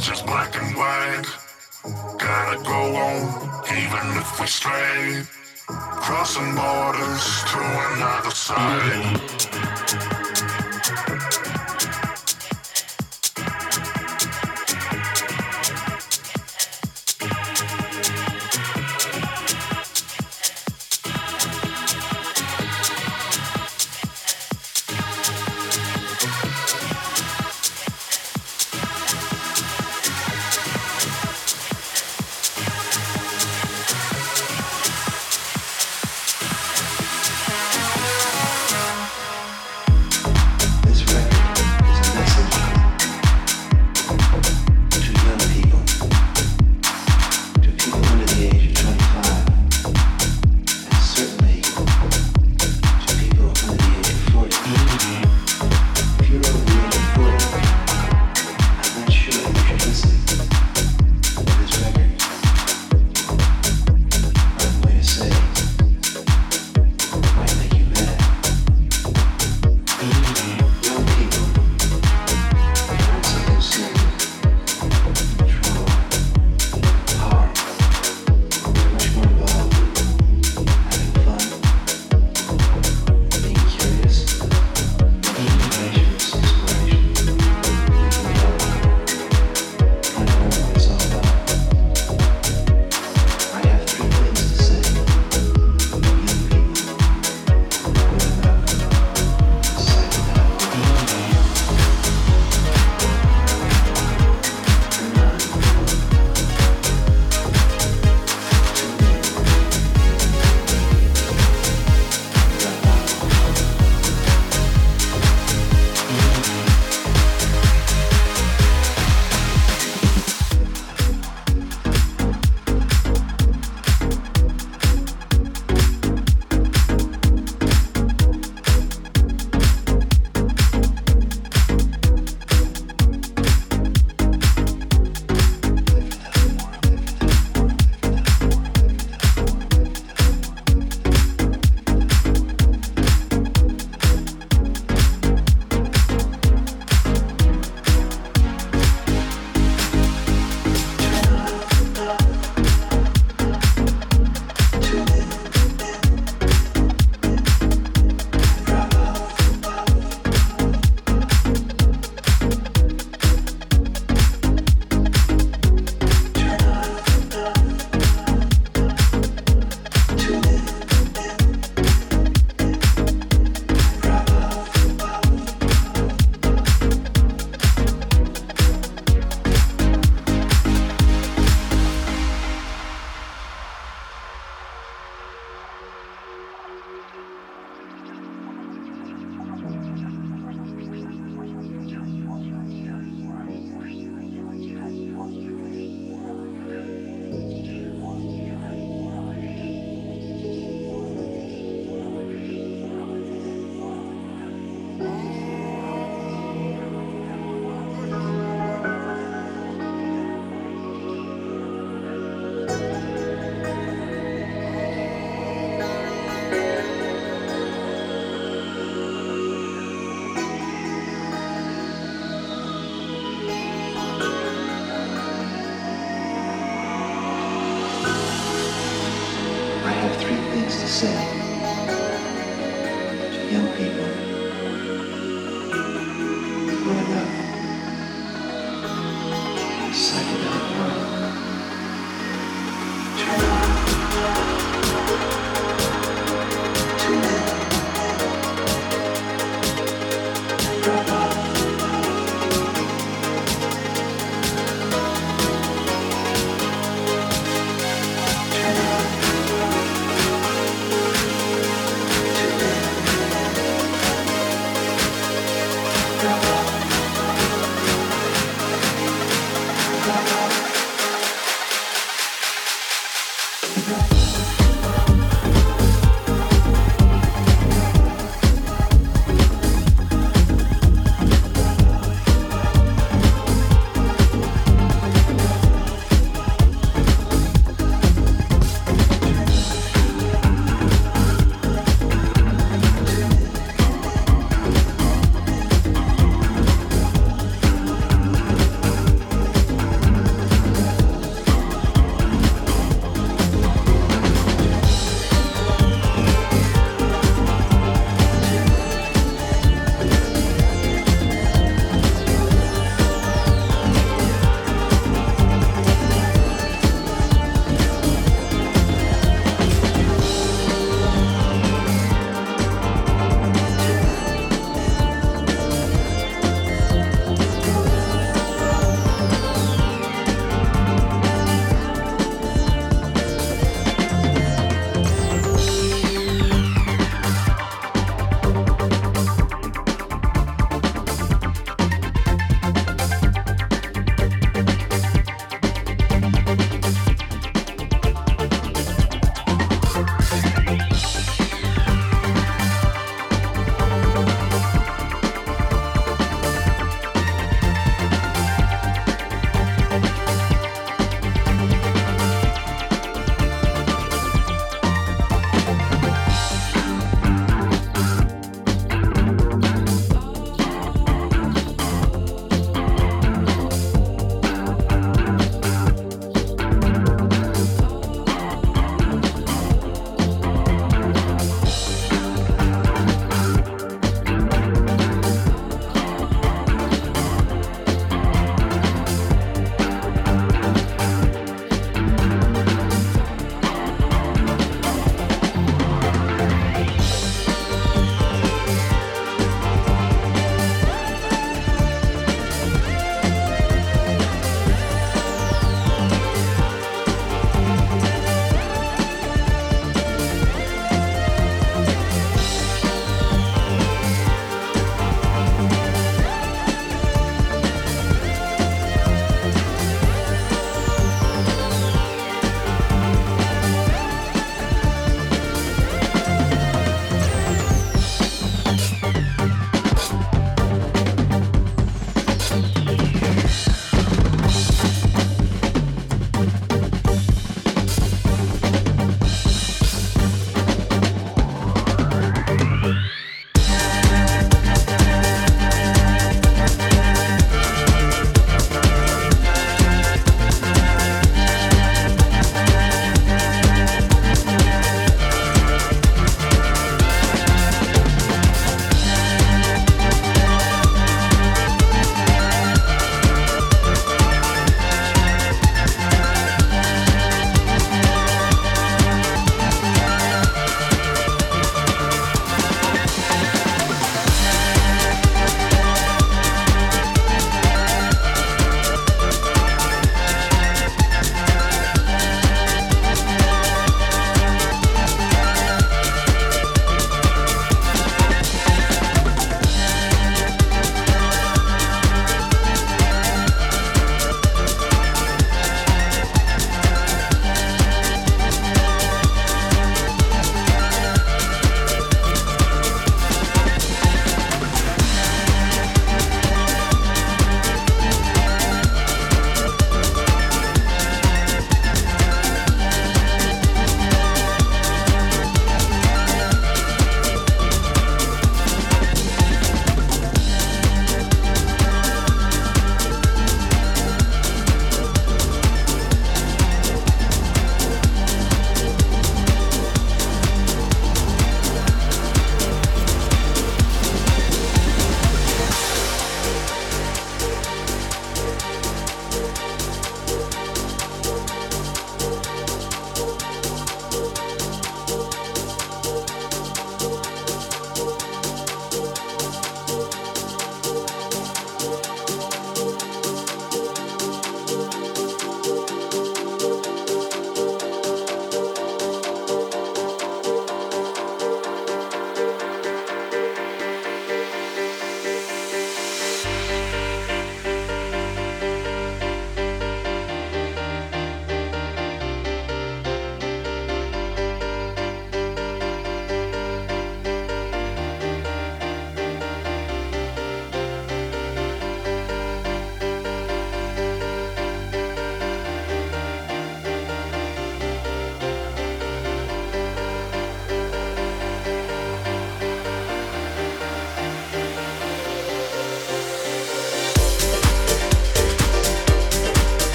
Just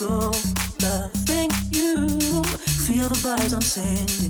go, loving you. Feel the vibes I'm sending.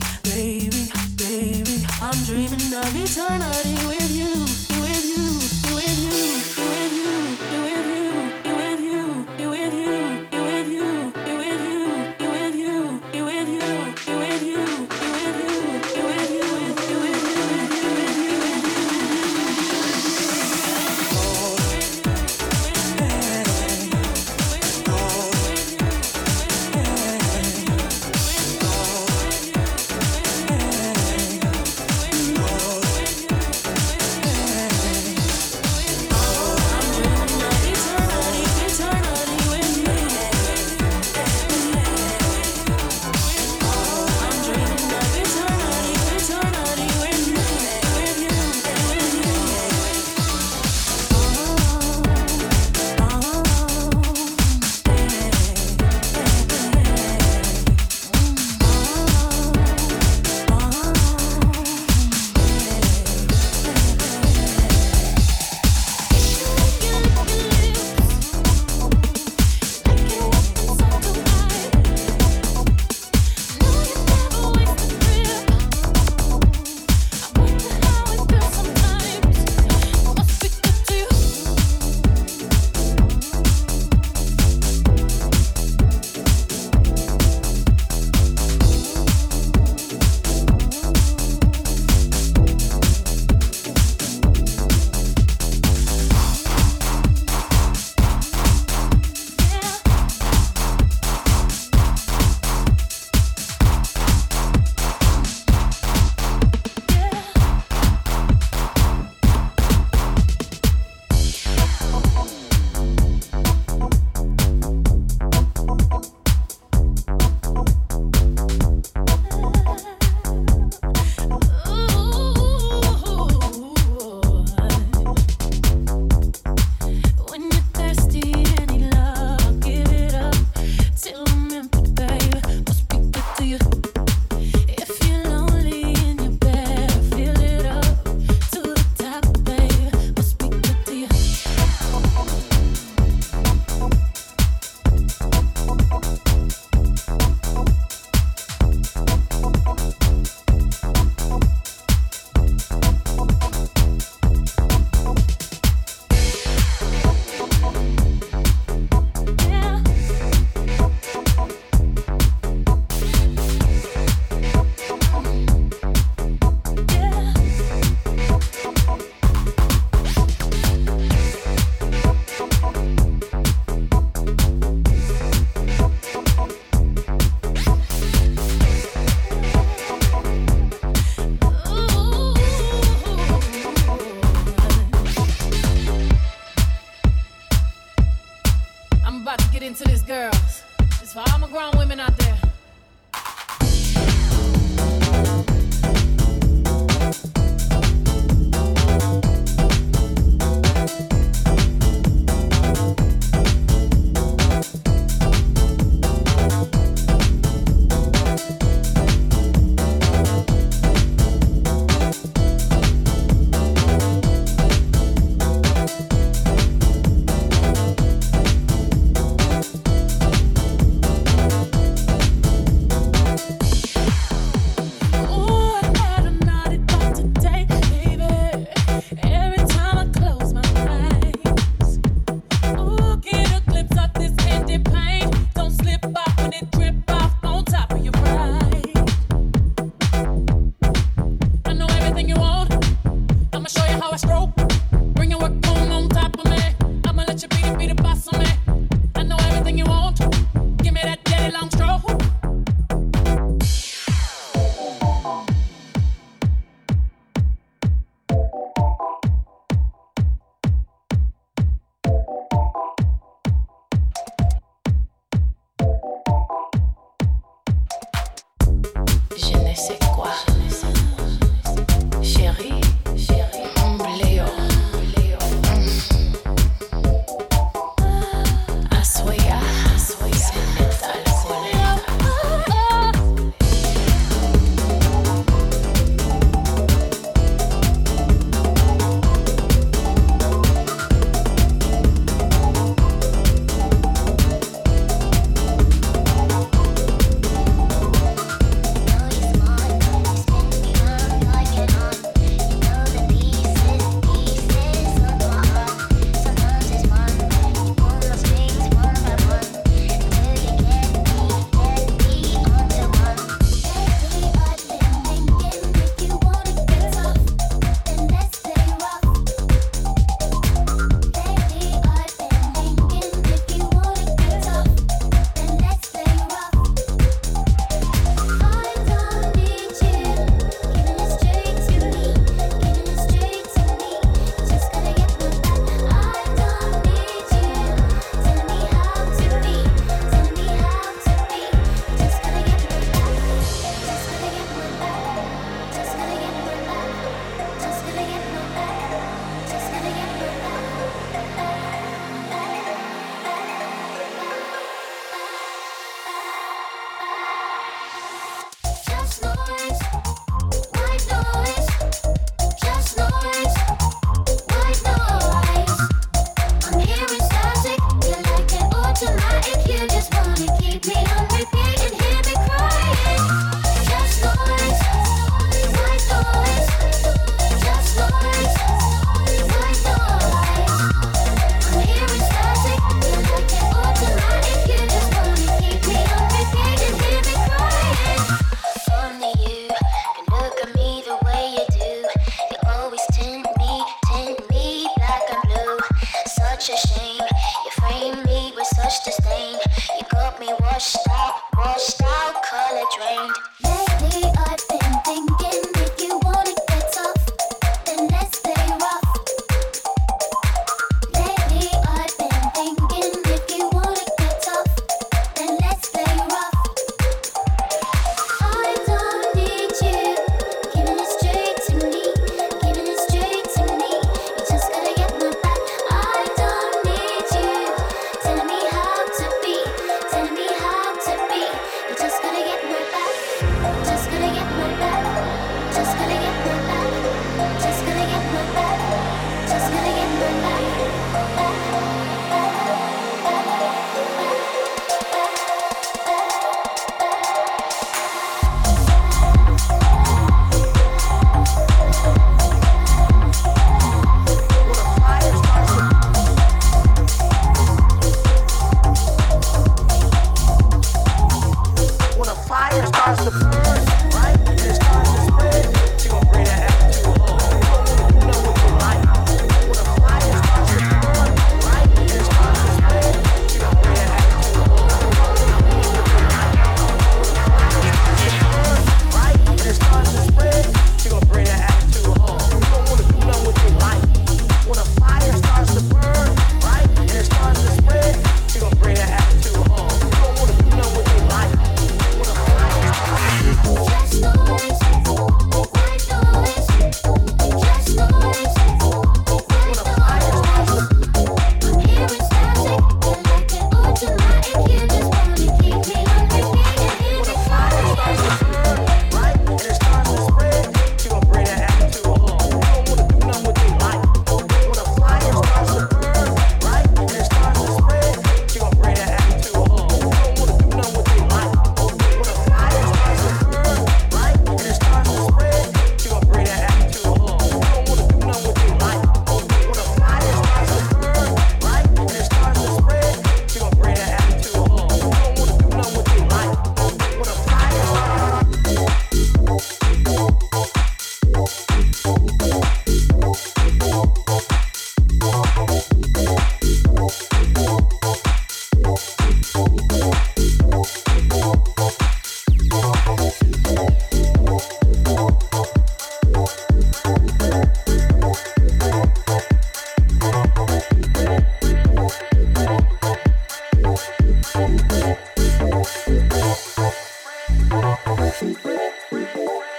Bring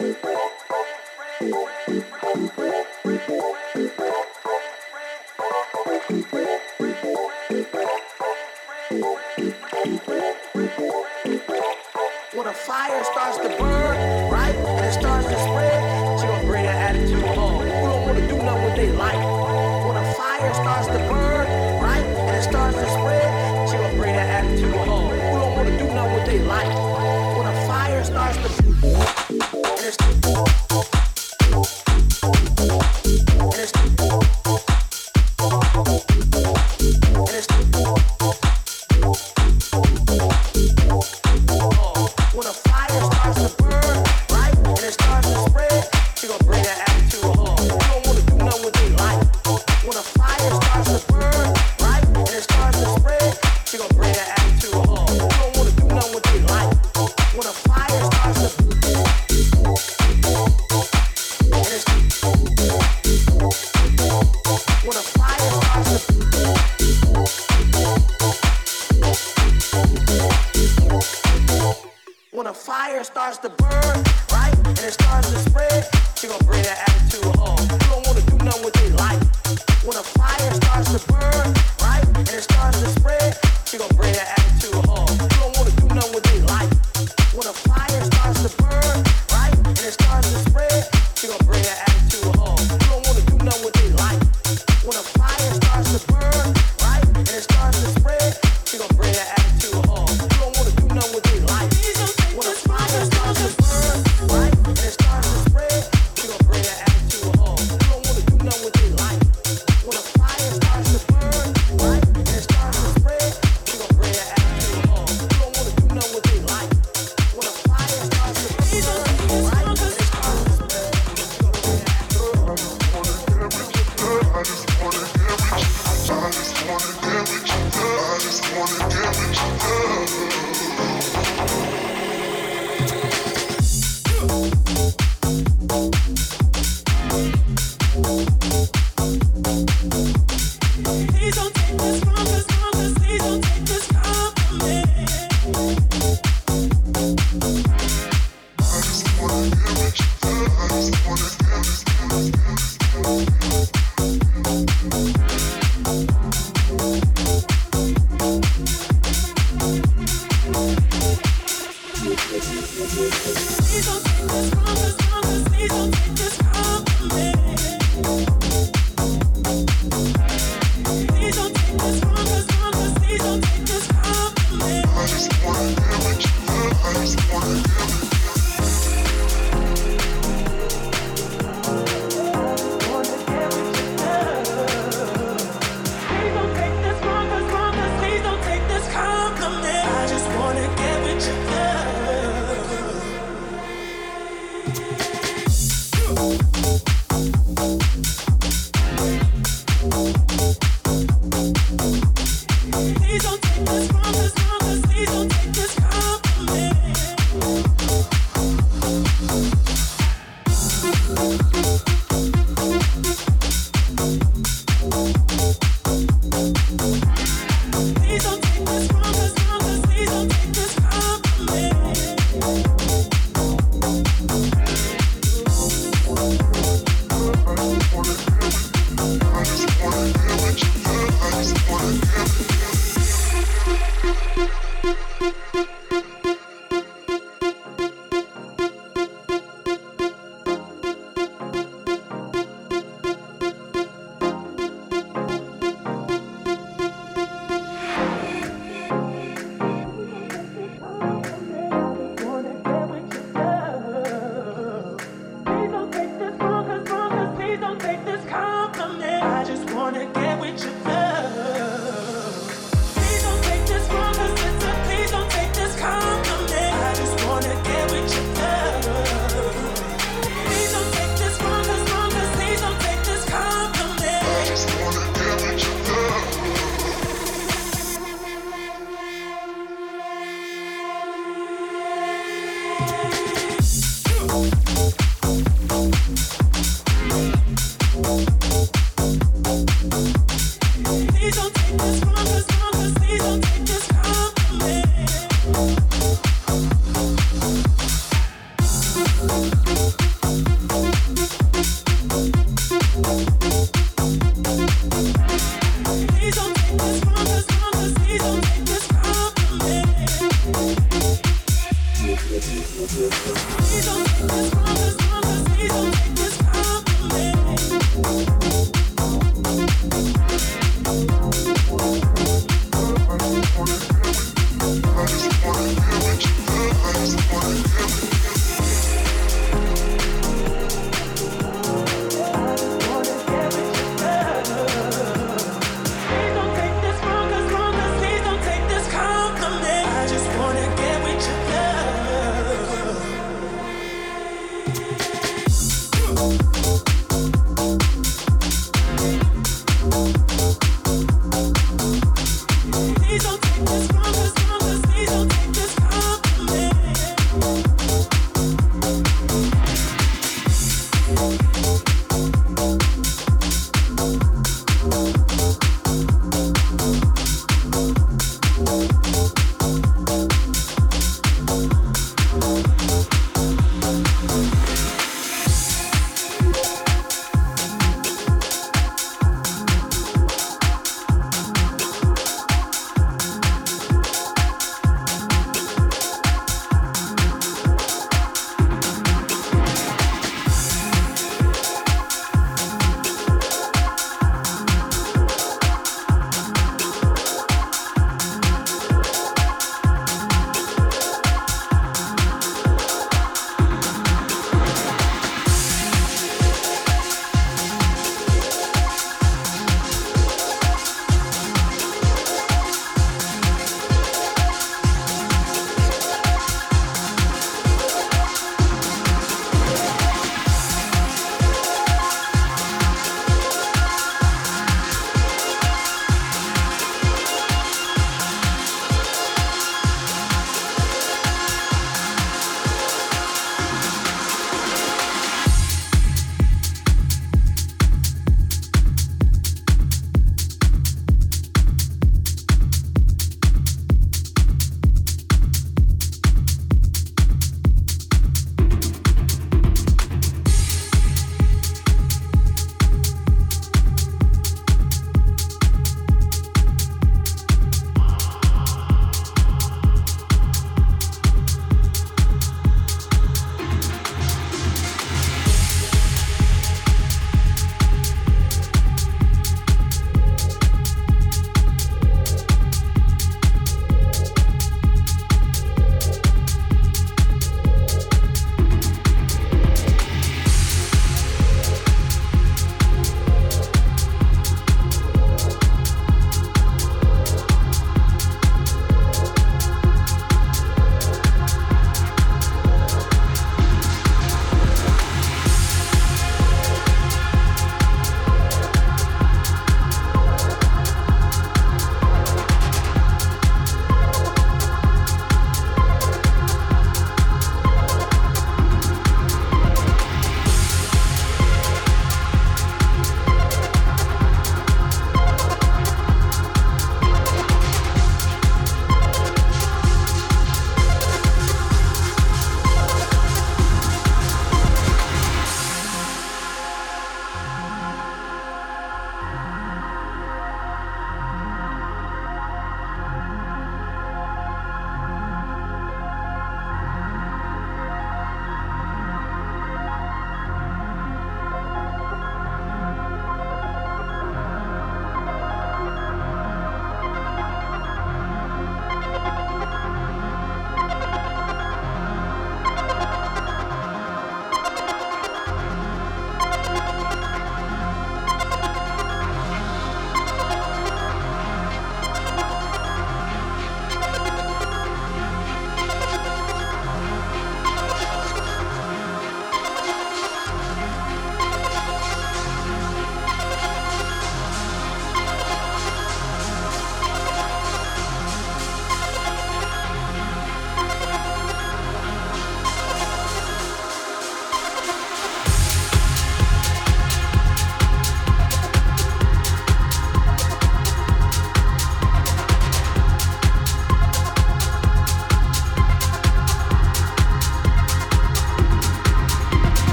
it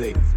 dancing.